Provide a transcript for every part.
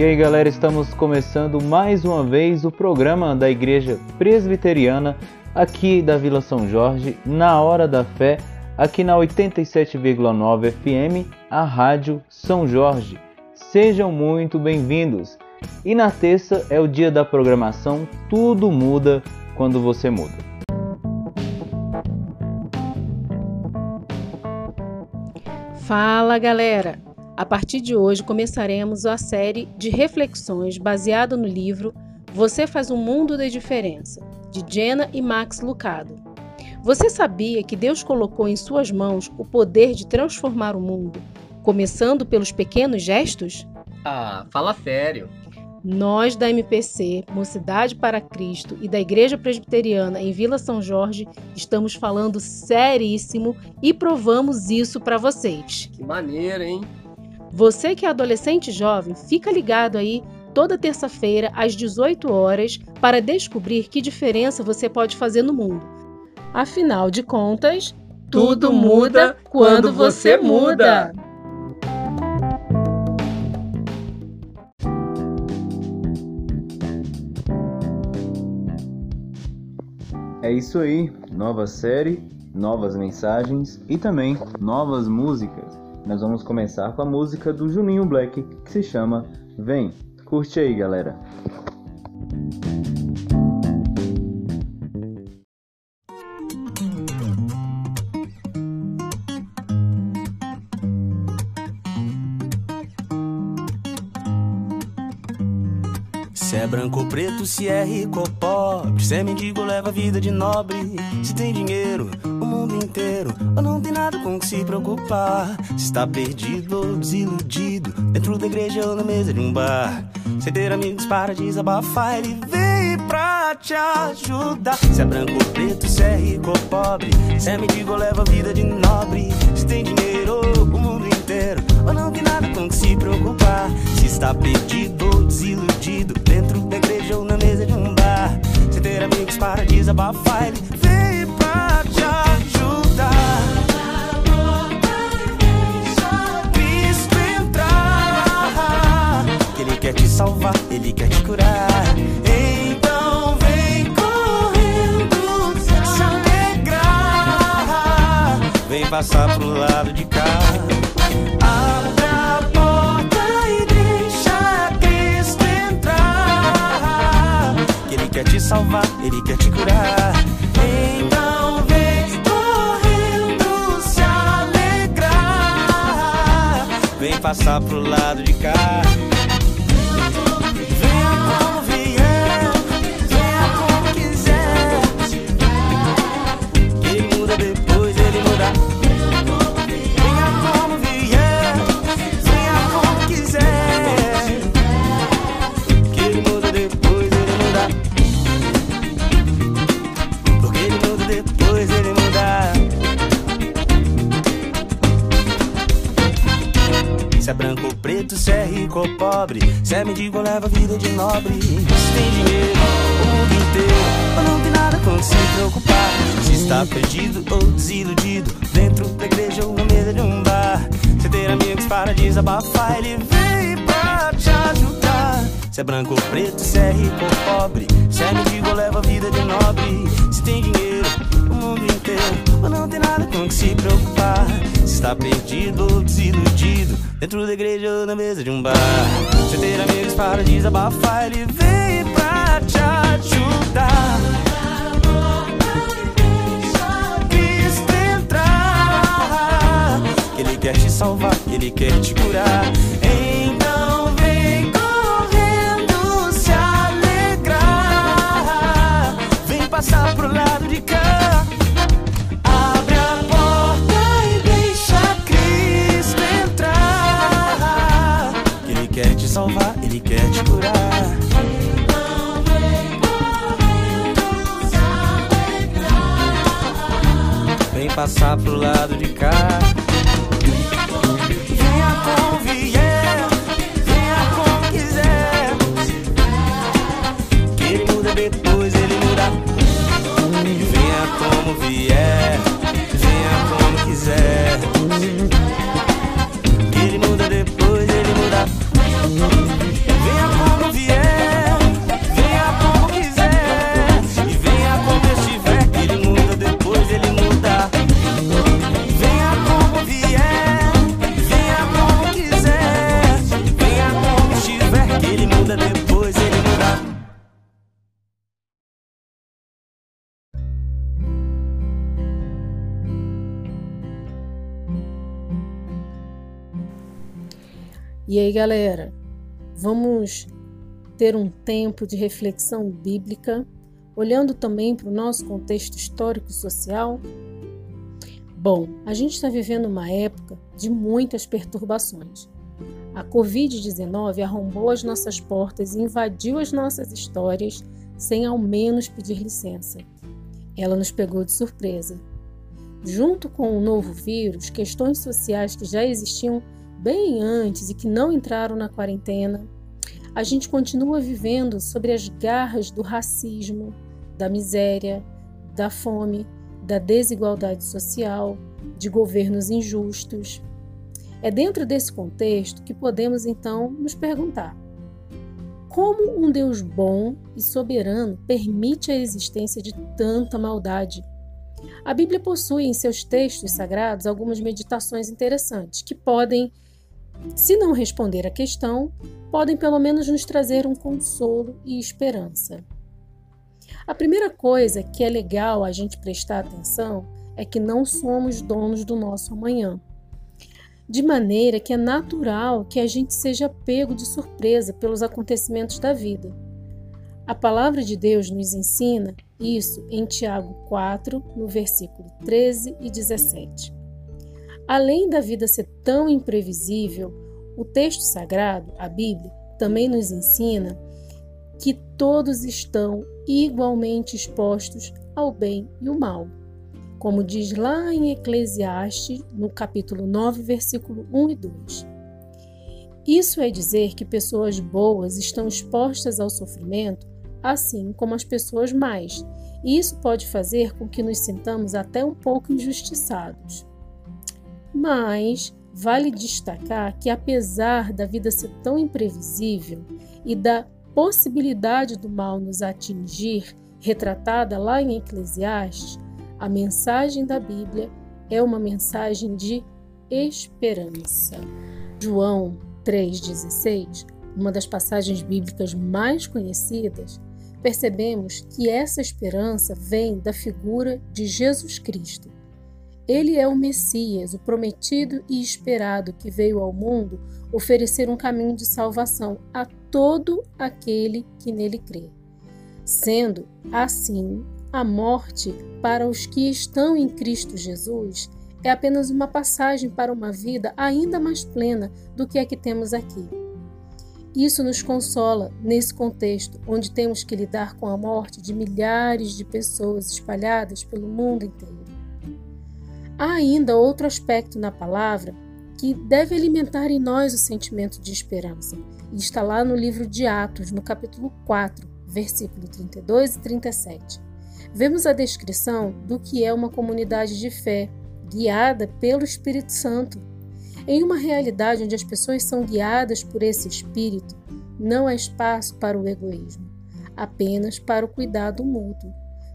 E aí galera, estamos começando mais uma vez o programa da Igreja Presbiteriana aqui da Vila São Jorge, na Hora da Fé, aqui na 87,9 FM, a Rádio São Jorge. Sejam muito bem-vindos! E na terça é o dia da programação Tudo Muda Quando Você Muda. Fala galera! A partir de hoje começaremos a série de reflexões baseada no livro Você Faz um Mundo da Diferença, de Jenna e Max Lucado. Você sabia que Deus colocou em suas mãos o poder de transformar o mundo, começando pelos pequenos gestos? Ah, fala sério! Nós da MPC, Mocidade para Cristo e da Igreja Presbiteriana em Vila São Jorge estamos falando seríssimo e provamos isso para vocês. Que maneiro, hein? Você que é adolescente e jovem, fica ligado aí toda terça-feira às 18 horas para descobrir que diferença você pode fazer no mundo. Afinal de contas, tudo muda quando você muda. É isso aí, nova série, novas mensagens e também novas músicas. Nós vamos começar com a música do Juninho Black que se chama Vem. Curte aí, galera. Se é branco ou preto, se é rico ou pobre, se é mendigo, leva vida de nobre. Se tem dinheiro, mundo inteiro, ou não tem nada com que se preocupar. Se está perdido ou desiludido, dentro da igreja ou na mesa de um bar. Sem ter amigos para desabafar, ele veio pra te ajudar. Se é branco ou preto, se é rico ou pobre, se é mendigo, leva vida de nobre. Se tem dinheiro, o mundo inteiro, ou não tem nada com que se preocupar. Se está perdido ou desiludido, dentro da igreja ou na mesa de um bar. Sem ter amigos para desabafar, ele salvar, ele quer te curar. Então vem correndo se alegrar, vem passar pro lado de cá. Abre a porta e deixa Cristo entrar. Ele quer te salvar, Ele quer te curar. Então vem correndo se alegrar. Vem passar pro lado de cá. Se é mendigo leva vida de nobre. Se tem dinheiro, o mundo inteiro, não tem nada com se preocupar. Se está perdido ou desiludido, dentro da igreja ou na mesa de um bar. Se ter amigos para desabafar, ele veio pra te ajudar. Se é branco ou preto, se é rico ou pobre, se é mendigo leva vida de nobre. Se tem dinheiro, mundo inteiro, ou não tem nada com que se preocupar. Se está perdido ou desiludido, dentro da igreja ou na mesa de um bar. Se ter amigos para desabafar, ele veio pra te ajudar. Cristo entrar, que Ele quer te salvar, Ele quer te curar. Então vem correndo se alegrar, vem passar pro lado de cá. Passar pro lado de cá. Venha como vier, venha como quiser. Que ele muda depois, ele muda. Venha como vier, venha como quiser. E aí, galera, vamos ter um tempo de reflexão bíblica, olhando também para o nosso contexto histórico e social? Bom, a gente está vivendo uma época de muitas perturbações. A Covid-19 arrombou as nossas portas e invadiu as nossas histórias sem ao menos pedir licença. Ela nos pegou de surpresa. Junto com o novo vírus, questões sociais que já existiam bem antes e que não entraram na quarentena, a gente continua vivendo sobre as garras do racismo, da miséria, da fome, da desigualdade social, de governos injustos. É dentro desse contexto que podemos então nos perguntar: como um Deus bom e soberano permite a existência de tanta maldade? A Bíblia possui em seus textos sagrados algumas meditações interessantes que podem, se não responder à questão, podem pelo menos nos trazer um consolo e esperança. A primeira coisa que é legal a gente prestar atenção é que não somos donos do nosso amanhã. De maneira que é natural que a gente seja pego de surpresa pelos acontecimentos da vida. A palavra de Deus nos ensina isso em Tiago 4, no versículo 13 e 17. Além da vida ser tão imprevisível, o texto sagrado, a Bíblia, também nos ensina que todos estão igualmente expostos ao bem e o mal. Como diz lá em Eclesiastes, no capítulo 9, versículo 1 e 2. Isso é dizer que pessoas boas estão expostas ao sofrimento, assim como as pessoas más, e isso pode fazer com que nos sintamos até um pouco injustiçados. Mas Vale destacar que, apesar da vida ser tão imprevisível e da possibilidade do mal nos atingir, retratada lá em Eclesiastes, a mensagem da Bíblia é uma mensagem de esperança. João 3,16, uma das passagens bíblicas mais conhecidas, percebemos que essa esperança vem da figura de Jesus Cristo ele é o Messias, o prometido e esperado que veio ao mundo oferecer um caminho de salvação a todo aquele que nele crê. Sendo, assim, a morte para os que estão em Cristo Jesus é apenas uma passagem para uma vida ainda mais plena do que a que temos aqui. Isso nos consola nesse contexto onde temos que lidar com a morte de milhares de pessoas espalhadas pelo mundo inteiro. Há ainda outro aspecto na palavra que deve alimentar em nós o sentimento de esperança, e está lá no livro de Atos, no capítulo 4, versículo 32 e 37. Vemos a descrição do que é uma comunidade de fé, guiada pelo Espírito Santo. Em uma realidade onde as pessoas são guiadas por esse Espírito, não há espaço para o egoísmo, apenas para o cuidado mútuo.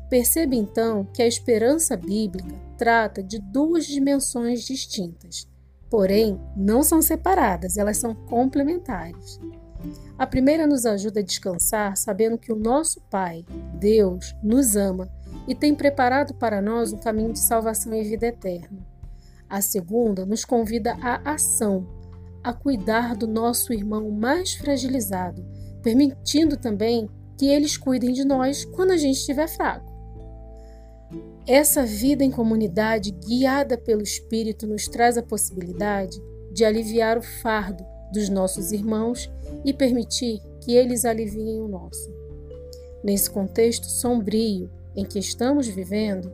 Perceba então que a esperança bíblica trata de duas dimensões distintas, porém não são separadas, elas são complementares. A primeira nos ajuda a descansar sabendo que o nosso Pai, Deus, nos ama e tem preparado para nós um caminho de salvação e vida eterna. A segunda nos convida à ação, a cuidar do nosso irmão mais fragilizado, permitindo também que eles cuidem de nós quando a gente estiver fraco. Essa vida em comunidade, guiada pelo Espírito, nos traz a possibilidade de aliviar o fardo dos nossos irmãos e permitir que eles aliviem o nosso. Nesse contexto sombrio em que estamos vivendo,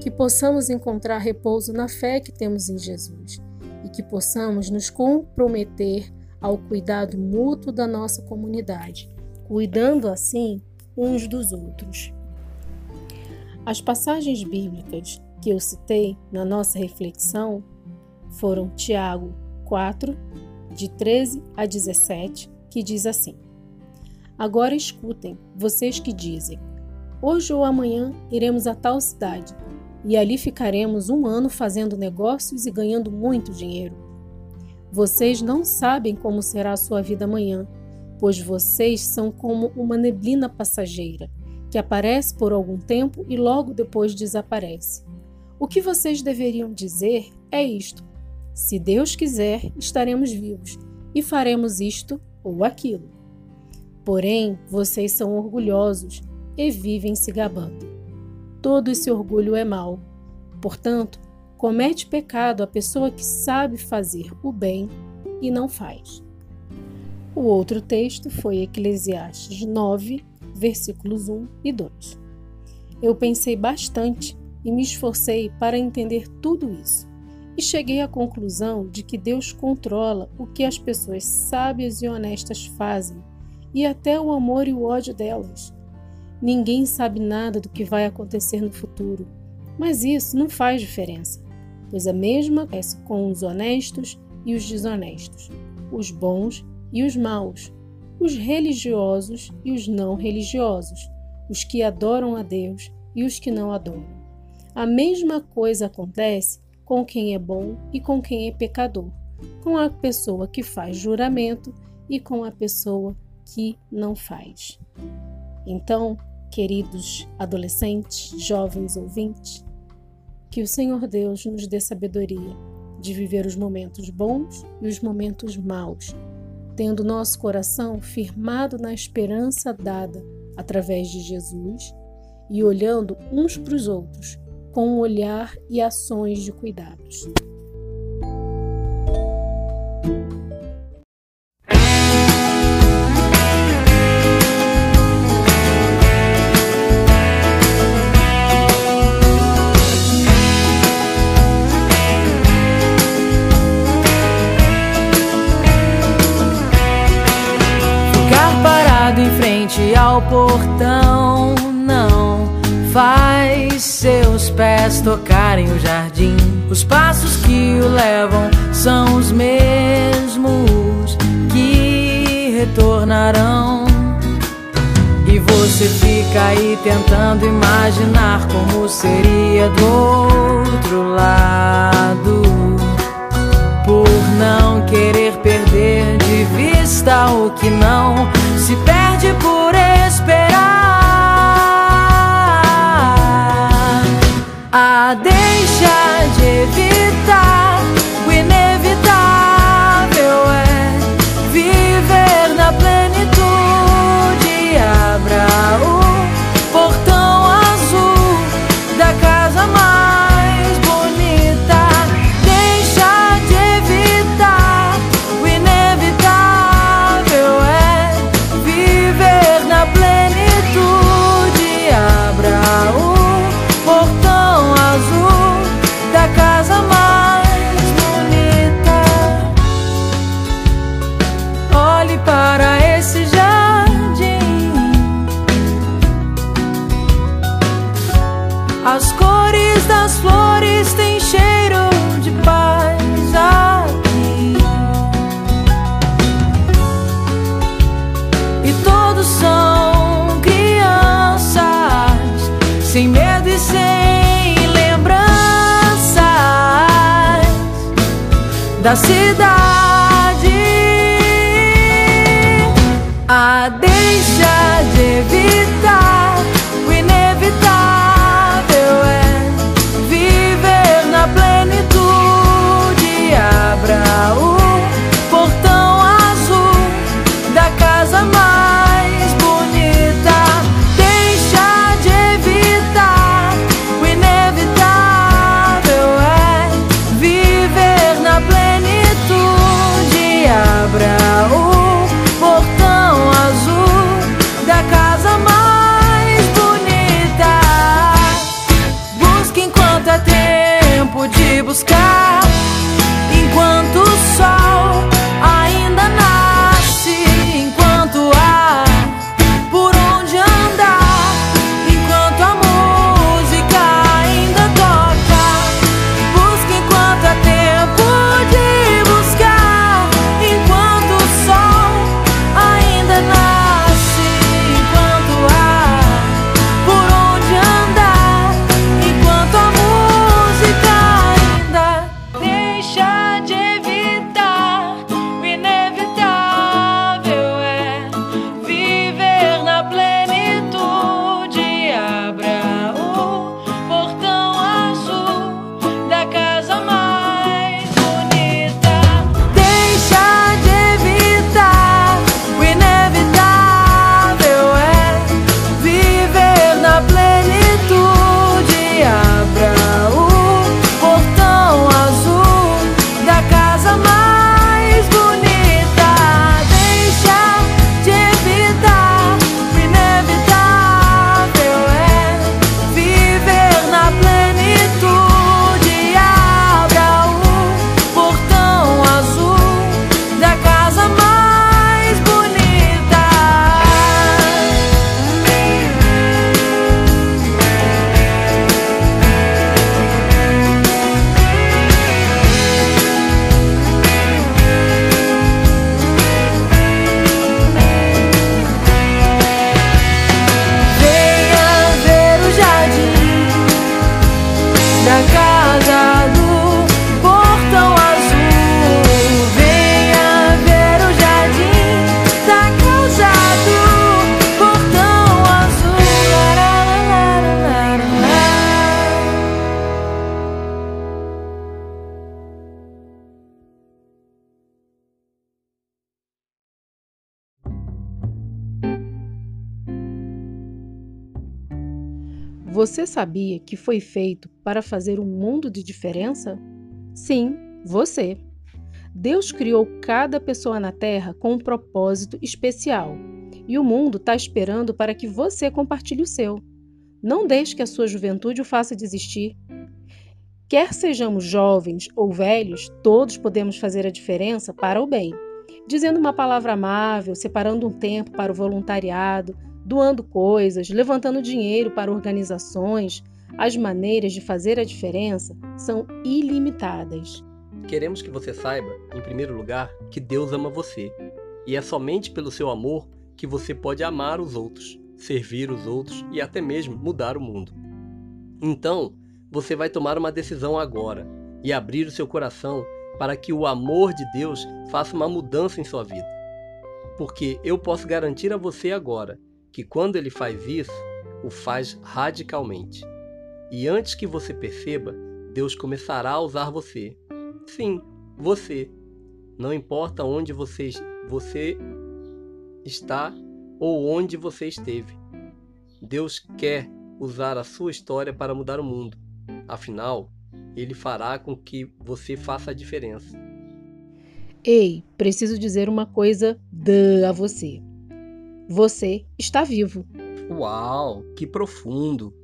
que possamos encontrar repouso na fé que temos em Jesus e que possamos nos comprometer ao cuidado mútuo da nossa comunidade, cuidando assim uns dos outros. As passagens bíblicas que eu citei na nossa reflexão foram Tiago 4, de 13 a 17, que diz assim: Agora escutem, vocês que dizem: Hoje ou amanhã iremos a tal cidade, e ali ficaremos um ano fazendo negócios e ganhando muito dinheiro. Vocês não sabem como será a sua vida amanhã, pois vocês são como uma neblina passageira que aparece por algum tempo e logo depois desaparece. O que vocês deveriam dizer é isto: se Deus quiser, estaremos vivos e faremos isto ou aquilo. Porém, vocês são orgulhosos e vivem se gabando. Todo esse orgulho é mau. Portanto, comete pecado a pessoa que sabe fazer o bem e não faz. O outro texto foi Eclesiastes 9, versículos 1 e 2. Eu pensei bastante e me esforcei para entender tudo isso, e cheguei à conclusão de que Deus controla o que as pessoas sábias e honestas fazem e até o amor e o ódio delas. Ninguém sabe nada do que vai acontecer no futuro, mas isso não faz diferença, pois a mesma acontece com os honestos e os desonestos, os bons e os maus, os religiosos e os não religiosos, os que adoram a Deus e os que não adoram. A mesma coisa acontece com quem é bom e com quem é pecador, com a pessoa que faz juramento e com a pessoa que não faz. Então, queridos adolescentes, jovens ouvintes, que o Senhor Deus nos dê sabedoria de viver os momentos bons e os momentos maus tendo nosso coração firmado na esperança dada através de Jesus e olhando uns para os outros com um olhar e ações de cuidados. Ao portão não faz seus pés tocarem o jardim. Os passos que o levam são os mesmos que retornarão. E você fica aí tentando imaginar como seria do outro lado. Por não querer perder vista o que não se perde por esperar. A deixa Você sabia que foi feito para fazer um mundo de diferença? Sim, você. Deus criou cada pessoa na Terra com um propósito especial e o mundo está esperando para que você compartilhe o seu. Não deixe que a sua juventude o faça desistir. Quer sejamos jovens ou velhos, todos podemos fazer a diferença para o bem. Dizendo uma palavra amável, separando um tempo para o voluntariado, doando coisas, levantando dinheiro para organizações, as maneiras de fazer a diferença são ilimitadas. Queremos que você saiba, em primeiro lugar, que Deus ama você. E é somente pelo seu amor que você pode amar os outros, servir os outros e até mesmo mudar o mundo. Então, você vai tomar uma decisão agora e abrir o seu coração para que o amor de Deus faça uma mudança em sua vida. Porque eu posso garantir a você agora que quando ele faz isso, o faz radicalmente. E antes que você perceba, Deus começará a usar você. Sim, você. Não importa onde você, você está ou onde você esteve. Deus quer usar a sua história para mudar o mundo. Afinal, ele fará com que você faça a diferença. Ei, preciso dizer uma coisa a você. Você está vivo. Uau, que profundo!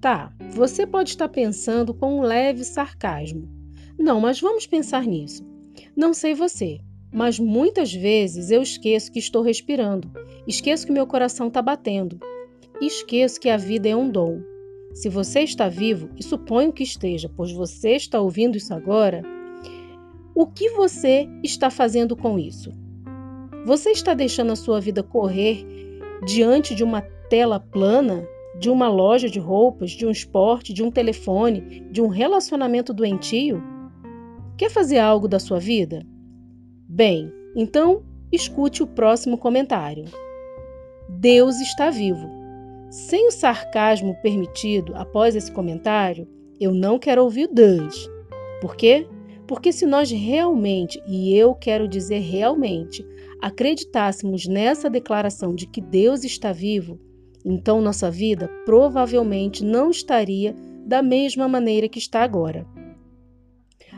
Tá, você pode estar pensando com um leve sarcasmo. Não, mas vamos pensar nisso. Não sei você, mas muitas vezes eu esqueço que estou respirando, esqueço que meu coração está batendo, esqueço que a vida é um dom. Se você está vivo, e suponho que esteja, pois você está ouvindo isso agora, o que você está fazendo com isso? Você está deixando a sua vida correr diante de uma tela plana, de uma loja de roupas, de um esporte, de um telefone, de um relacionamento doentio? Quer fazer algo da sua vida? Bem, então escute o próximo comentário. Deus está vivo. Sem o sarcasmo permitido após esse comentário, eu não quero ouvir Deus. Por quê? Porque se nós realmente, e eu quero dizer realmente, acreditássemos nessa declaração de que Deus está vivo, então nossa vida provavelmente não estaria da mesma maneira que está agora.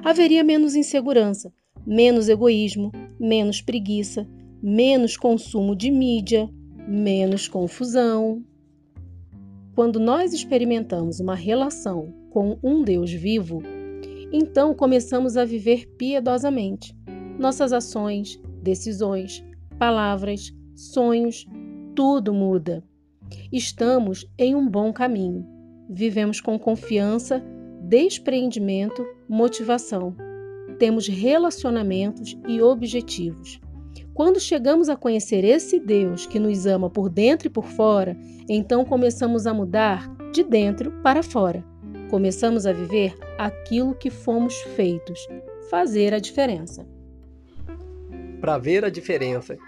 Haveria menos insegurança, menos egoísmo, menos preguiça, menos consumo de mídia, menos confusão. Quando nós experimentamos uma relação com um Deus vivo, então começamos a viver piedosamente. Nossas ações, decisões, palavras, sonhos, tudo muda. Estamos em um bom caminho. Vivemos com confiança, despreendimento, motivação temos relacionamentos e objetivos. Quando chegamos a conhecer esse Deus que nos ama por dentro e por fora, então começamos a mudar de dentro para fora. Começamos a viver aquilo que fomos feitos, fazer a diferença. Para ver a diferença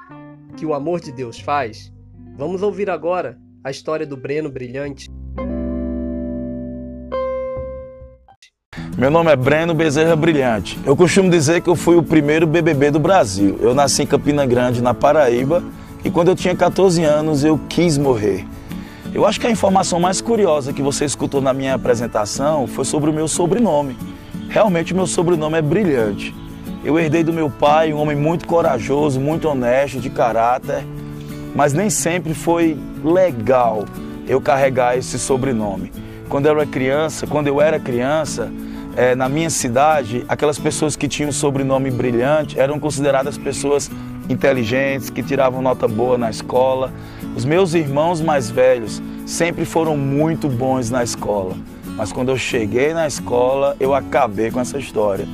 que o amor de Deus faz, vamos ouvir agora a história do Breno Brilhante. Meu nome é Breno Bezerra Brilhante. Eu costumo dizer que eu fui o primeiro BBB do Brasil. Eu nasci em Campina Grande, na Paraíba, e quando eu tinha 14 anos eu quis morrer. Eu acho que a informação mais curiosa que você escutou na minha apresentação foi sobre o meu sobrenome. Realmente o meu sobrenome é Brilhante. Eu herdei do meu pai, um homem muito corajoso, muito honesto, de caráter, mas nem sempre foi legal eu carregar esse sobrenome. Quando eu era criança, quando eu era criança, é, na minha cidade, aquelas pessoas que tinham sobrenome brilhante eram consideradas pessoas inteligentes, que tiravam nota boa na escola. Os meus irmãos mais velhos sempre foram muito bons na escola, mas quando eu cheguei na escola, eu acabei com essa história.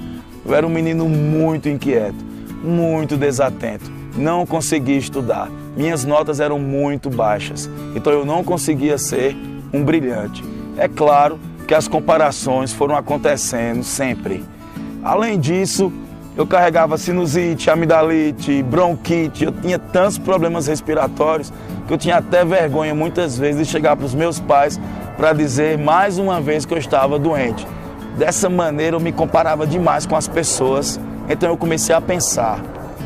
Eu era um menino muito inquieto, muito desatento, não conseguia estudar. Minhas notas eram muito baixas, então eu não conseguia ser um brilhante. É claro que as comparações foram acontecendo sempre. Além disso, eu carregava sinusite, amidalite, bronquite, eu tinha tantos problemas respiratórios que eu tinha até vergonha muitas vezes de chegar para os meus pais para dizer mais uma vez que eu estava doente. Dessa maneira eu me comparava demais com as pessoas, então eu comecei a pensar: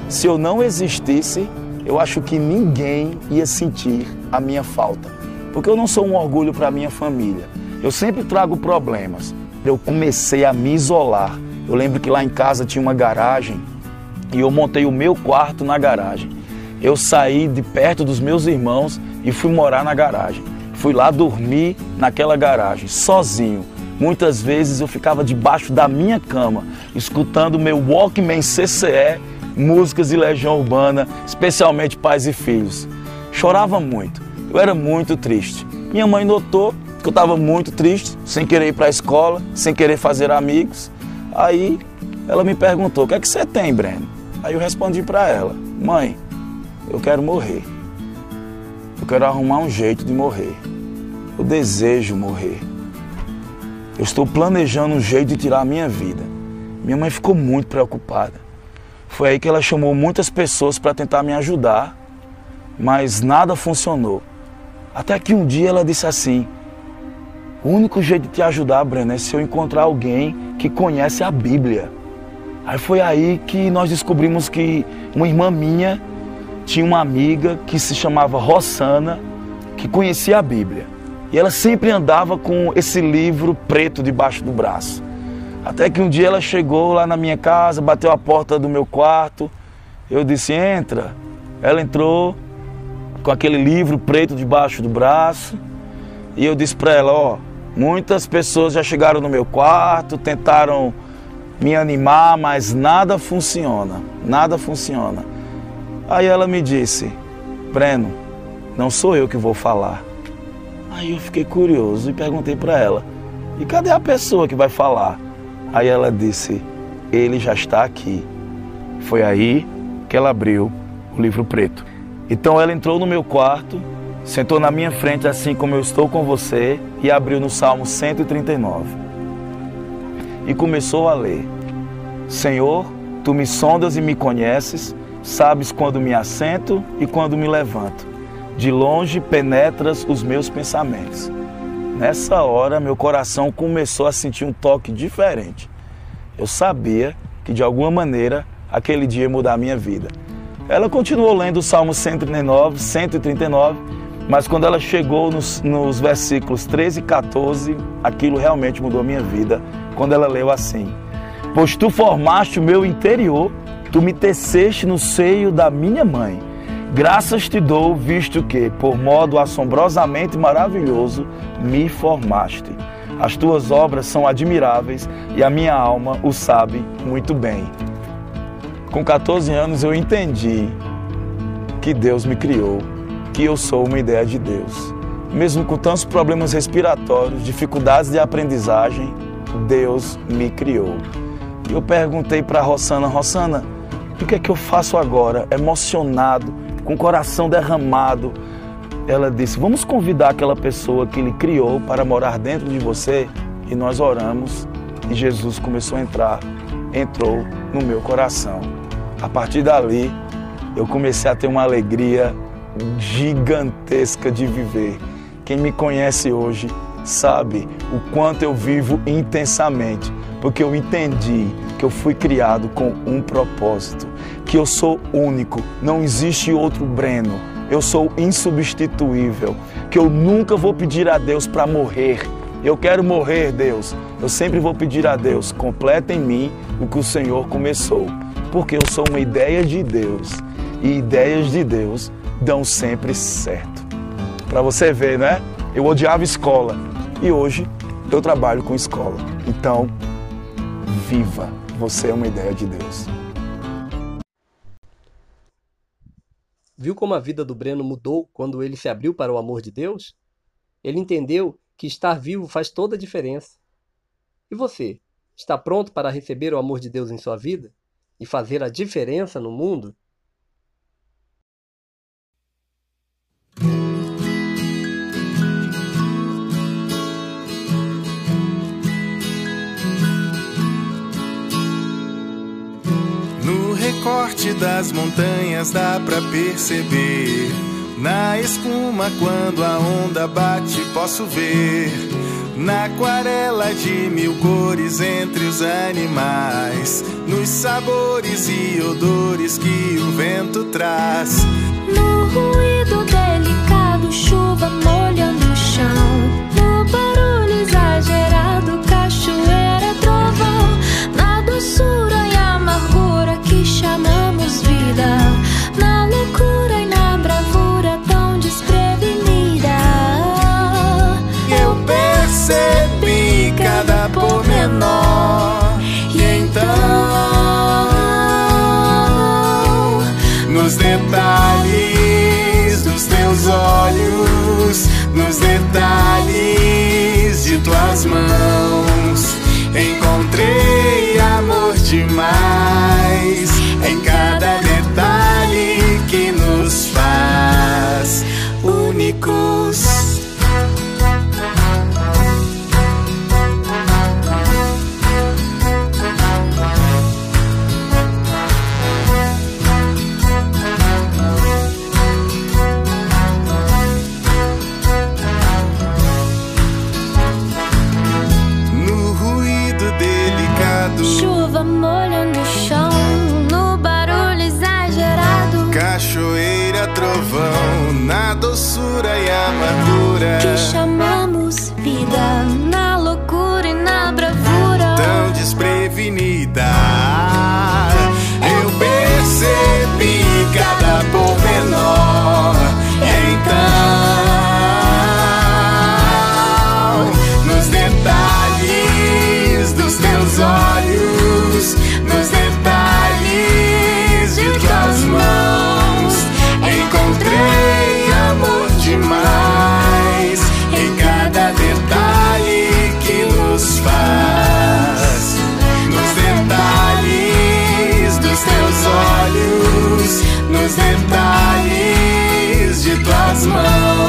se eu não existisse, eu acho que ninguém ia sentir a minha falta. porque eu não sou um orgulho para minha família. Eu sempre trago problemas. Eu comecei a me isolar. Eu lembro que lá em casa tinha uma garagem e eu montei o meu quarto na garagem. Eu saí de perto dos meus irmãos e fui morar na garagem. Fui lá dormir naquela garagem, sozinho. Muitas vezes eu ficava debaixo da minha cama, escutando meu Walkman CCE, músicas de Legião Urbana, especialmente Pais e Filhos. Chorava muito, eu era muito triste. Minha mãe notou que eu estava muito triste, sem querer ir para a escola, sem querer fazer amigos. Aí ela me perguntou: O que é que você tem, Breno? Aí eu respondi para ela: Mãe, eu quero morrer. Eu quero arrumar um jeito de morrer. Eu desejo morrer. Eu estou planejando um jeito de tirar a minha vida. Minha mãe ficou muito preocupada. Foi aí que ela chamou muitas pessoas para tentar me ajudar, mas nada funcionou. Até que um dia ela disse assim: O único jeito de te ajudar, Breno, é se eu encontrar alguém que conhece a Bíblia. Aí foi aí que nós descobrimos que uma irmã minha tinha uma amiga que se chamava Rossana, que conhecia a Bíblia. E ela sempre andava com esse livro preto debaixo do braço. Até que um dia ela chegou lá na minha casa, bateu a porta do meu quarto. Eu disse: entra. Ela entrou com aquele livro preto debaixo do braço. E eu disse para ela: ó, muitas pessoas já chegaram no meu quarto, tentaram me animar, mas nada funciona. Nada funciona. Aí ela me disse: Breno, não sou eu que vou falar. Aí eu fiquei curioso e perguntei para ela: e cadê a pessoa que vai falar? Aí ela disse: ele já está aqui. Foi aí que ela abriu o livro preto. Então ela entrou no meu quarto, sentou na minha frente, assim como eu estou com você, e abriu no Salmo 139. E começou a ler: Senhor, tu me sondas e me conheces, sabes quando me assento e quando me levanto de longe penetras os meus pensamentos. Nessa hora, meu coração começou a sentir um toque diferente. Eu sabia que de alguma maneira aquele dia ia mudar a minha vida. Ela continuou lendo o Salmo 139, 139, mas quando ela chegou nos, nos versículos 13 e 14, aquilo realmente mudou a minha vida. Quando ela leu assim: Pois tu formaste o meu interior, tu me teceste no seio da minha mãe. Graças te dou, visto que, por modo assombrosamente maravilhoso, me formaste. As tuas obras são admiráveis e a minha alma o sabe muito bem. Com 14 anos eu entendi que Deus me criou, que eu sou uma ideia de Deus. Mesmo com tantos problemas respiratórios, dificuldades de aprendizagem, Deus me criou. Eu perguntei para Rossana, Rossana, o que é que eu faço agora? Emocionado, com o coração derramado, ela disse: Vamos convidar aquela pessoa que Ele criou para morar dentro de você. E nós oramos e Jesus começou a entrar, entrou no meu coração. A partir dali, eu comecei a ter uma alegria gigantesca de viver. Quem me conhece hoje sabe o quanto eu vivo intensamente, porque eu entendi que eu fui criado com um propósito que eu sou único, não existe outro Breno. Eu sou insubstituível, que eu nunca vou pedir a Deus para morrer. Eu quero morrer, Deus. Eu sempre vou pedir a Deus, completa em mim o que o Senhor começou, porque eu sou uma ideia de Deus e ideias de Deus dão sempre certo. Para você ver, né? Eu odiava escola e hoje eu trabalho com escola. Então, viva! Você é uma ideia de Deus. Viu como a vida do Breno mudou quando ele se abriu para o amor de Deus? Ele entendeu que estar vivo faz toda a diferença. E você, está pronto para receber o amor de Deus em sua vida e fazer a diferença no mundo? Recorte das montanhas dá pra perceber. Na espuma, quando a onda bate, posso ver. Na aquarela de mil cores entre os animais. Nos sabores e odores que o vento traz. No ruído detalhes dos teus olhos, nos detalhes de tuas mãos. Encontrei amor demais. Nos detalhes de tuas mãos,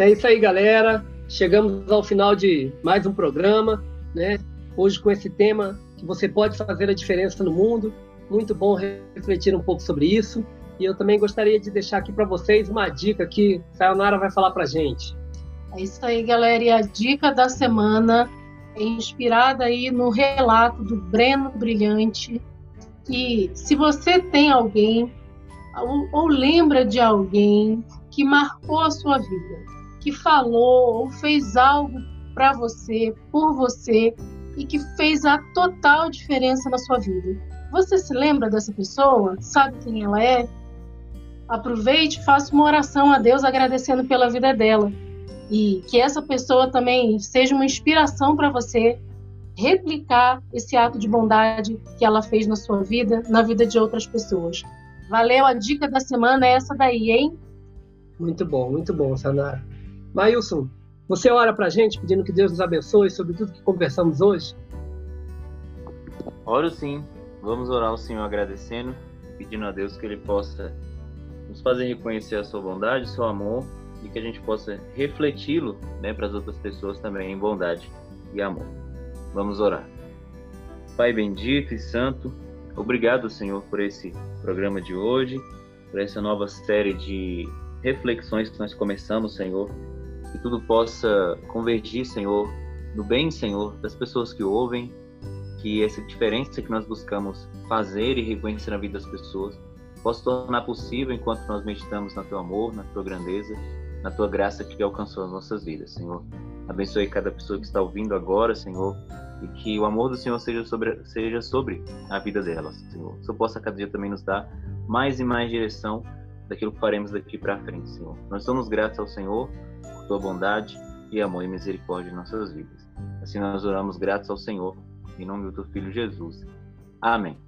É isso aí, galera. Chegamos ao final de mais um programa, né? Hoje com esse tema que você pode fazer a diferença no mundo. Muito bom refletir um pouco sobre isso. E eu também gostaria de deixar aqui para vocês uma dica que a Sayonara vai falar para gente. É isso aí, galera. E a dica da semana é inspirada aí no relato do Breno Brilhante, que se você tem alguém ou, ou lembra de alguém que marcou a sua vida, que falou ou fez algo para você, por você e que fez a total diferença na sua vida. Você se lembra dessa pessoa? Sabe quem ela é? Aproveite, faça uma oração a Deus agradecendo pela vida dela e que essa pessoa também seja uma inspiração para você replicar esse ato de bondade que ela fez na sua vida, na vida de outras pessoas. Valeu, a dica da semana é essa daí, hein? Muito bom, muito bom, Sayonara. Mailson, você ora para gente pedindo que Deus nos abençoe sobre tudo que conversamos hoje? Oro sim. Vamos orar ao Senhor agradecendo, pedindo a Deus que Ele possa nos fazer reconhecer a sua bondade, seu amor e que a gente possa refleti-lo né, para as outras pessoas também em bondade e amor. Vamos orar. Pai bendito e santo, obrigado, Senhor, por esse programa de hoje, por essa nova série de reflexões que nós começamos, Senhor. Que tudo possa convergir, Senhor, no bem, Senhor, das pessoas que ouvem, que essa diferença que nós buscamos fazer e reconhecer na vida das pessoas possa tornar possível enquanto nós meditamos na Teu amor, na Tua grandeza, na Tua graça que alcançou as nossas vidas, Senhor. Abençoe cada pessoa que está ouvindo agora, Senhor, e que o amor do Senhor seja sobre, seja sobre a vida delas, Senhor. Que o Senhor possa cada dia também nos dar mais e mais direção daquilo que faremos daqui para frente, Senhor. Nós somos gratos ao Senhor Tua bondade e amor e misericórdia em nossas vidas. Assim nós oramos gratos ao Senhor, em nome do Teu Filho Jesus. Amém.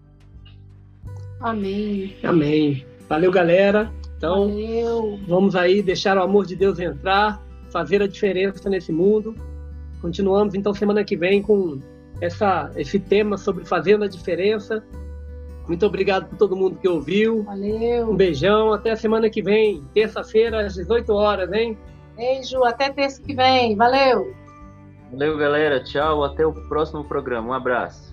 Amém. Amém. Valeu, galera. Então, Valeu. vamos aí deixar o amor de Deus entrar, fazer a diferença nesse mundo. Continuamos então semana que vem com essa, esse tema sobre fazendo a diferença. Muito obrigado por todo mundo que ouviu. Um Valeu. beijão, até a semana que vem, terça-feira às 18 horas, hein? Beijo, até terça que vem. Valeu. Valeu, galera. Tchau. Até o próximo programa. Um abraço.